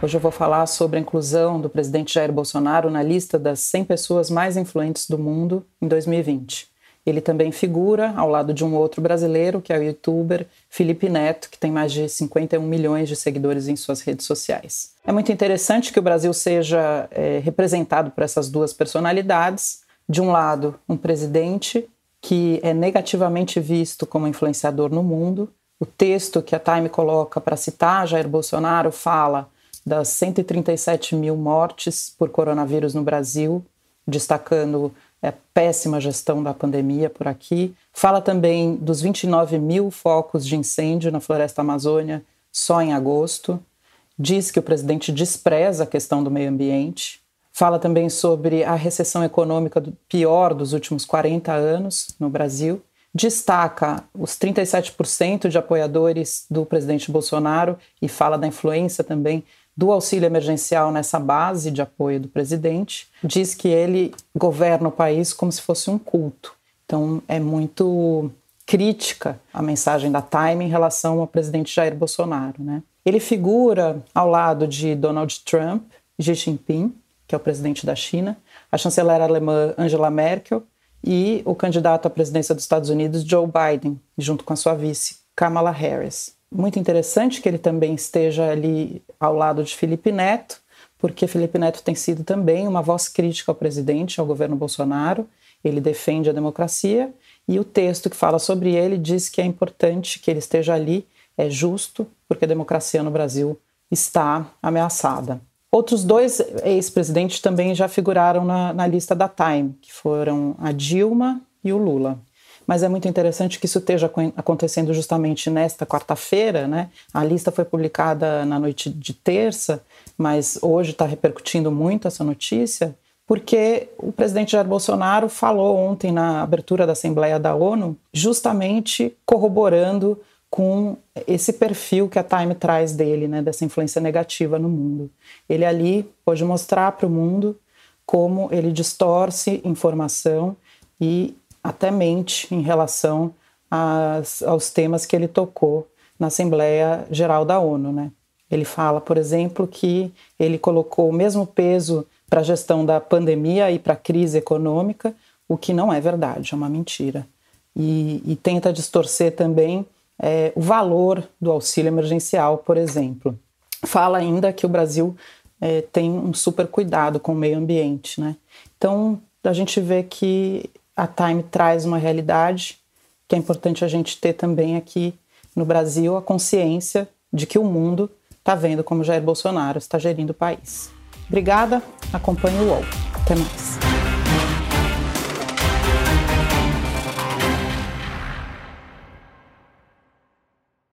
Hoje eu vou falar sobre a inclusão do presidente Jair Bolsonaro na lista das 100 pessoas mais influentes do mundo em 2020. Ele também figura ao lado de um outro brasileiro, que é o youtuber Felipe Neto, que tem mais de 51 milhões de seguidores em suas redes sociais. É muito interessante que o Brasil seja é, representado por essas duas personalidades. De um lado, um presidente que é negativamente visto como influenciador no mundo. O texto que a Time coloca para citar Jair Bolsonaro fala das 137 mil mortes por coronavírus no Brasil, destacando a péssima gestão da pandemia por aqui. Fala também dos 29 mil focos de incêndio na floresta amazônia só em agosto. Diz que o presidente despreza a questão do meio ambiente. Fala também sobre a recessão econômica pior dos últimos 40 anos no Brasil. Destaca os 37% de apoiadores do presidente Bolsonaro e fala da influência também do auxílio emergencial nessa base de apoio do presidente. Diz que ele governa o país como se fosse um culto. Então é muito crítica a mensagem da Time em relação ao presidente Jair Bolsonaro. Né? Ele figura ao lado de Donald Trump, Xi Jinping, que é o presidente da China, a chanceler alemã Angela Merkel e o candidato à presidência dos Estados Unidos, Joe Biden, junto com a sua vice, Kamala Harris. Muito interessante que ele também esteja ali ao lado de Felipe Neto, porque Felipe Neto tem sido também uma voz crítica ao presidente, ao governo Bolsonaro. Ele defende a democracia e o texto que fala sobre ele diz que é importante que ele esteja ali, é justo, porque a democracia no Brasil está ameaçada. Outros dois ex-presidentes também já figuraram na, na, lista da Time, que foram a Dilma e o Lula. Mas é muito interessante que isso esteja acontecendo justamente nesta quarta-feira, né? A lista foi publicada na noite de terça, mas hoje está repercutindo muito essa notícia, porque o presidente Jair Bolsonaro falou ontem na abertura da Assembleia da ONU, justamente corroborando com esse perfil que a Time traz dele, né, dessa influência negativa no mundo. Ele ali pode mostrar para o mundo como ele distorce informação e até mente em relação às, aos temas que ele tocou na Assembleia Geral da ONU. Né? Ele fala, por exemplo, que ele colocou o mesmo peso para a gestão da pandemia e para a crise econômica, o que não é verdade, é uma mentira. E, e tenta distorcer também é, o valor do auxílio emergencial, por exemplo. Fala ainda que o Brasil é, tem um super cuidado com o meio ambiente, né? Então a gente vê que a Time traz uma realidade que é importante a gente ter também aqui no Brasil a consciência de que o mundo está vendo como Jair Bolsonaro está gerindo o país. Obrigada, acompanhe o UOL. Até mais.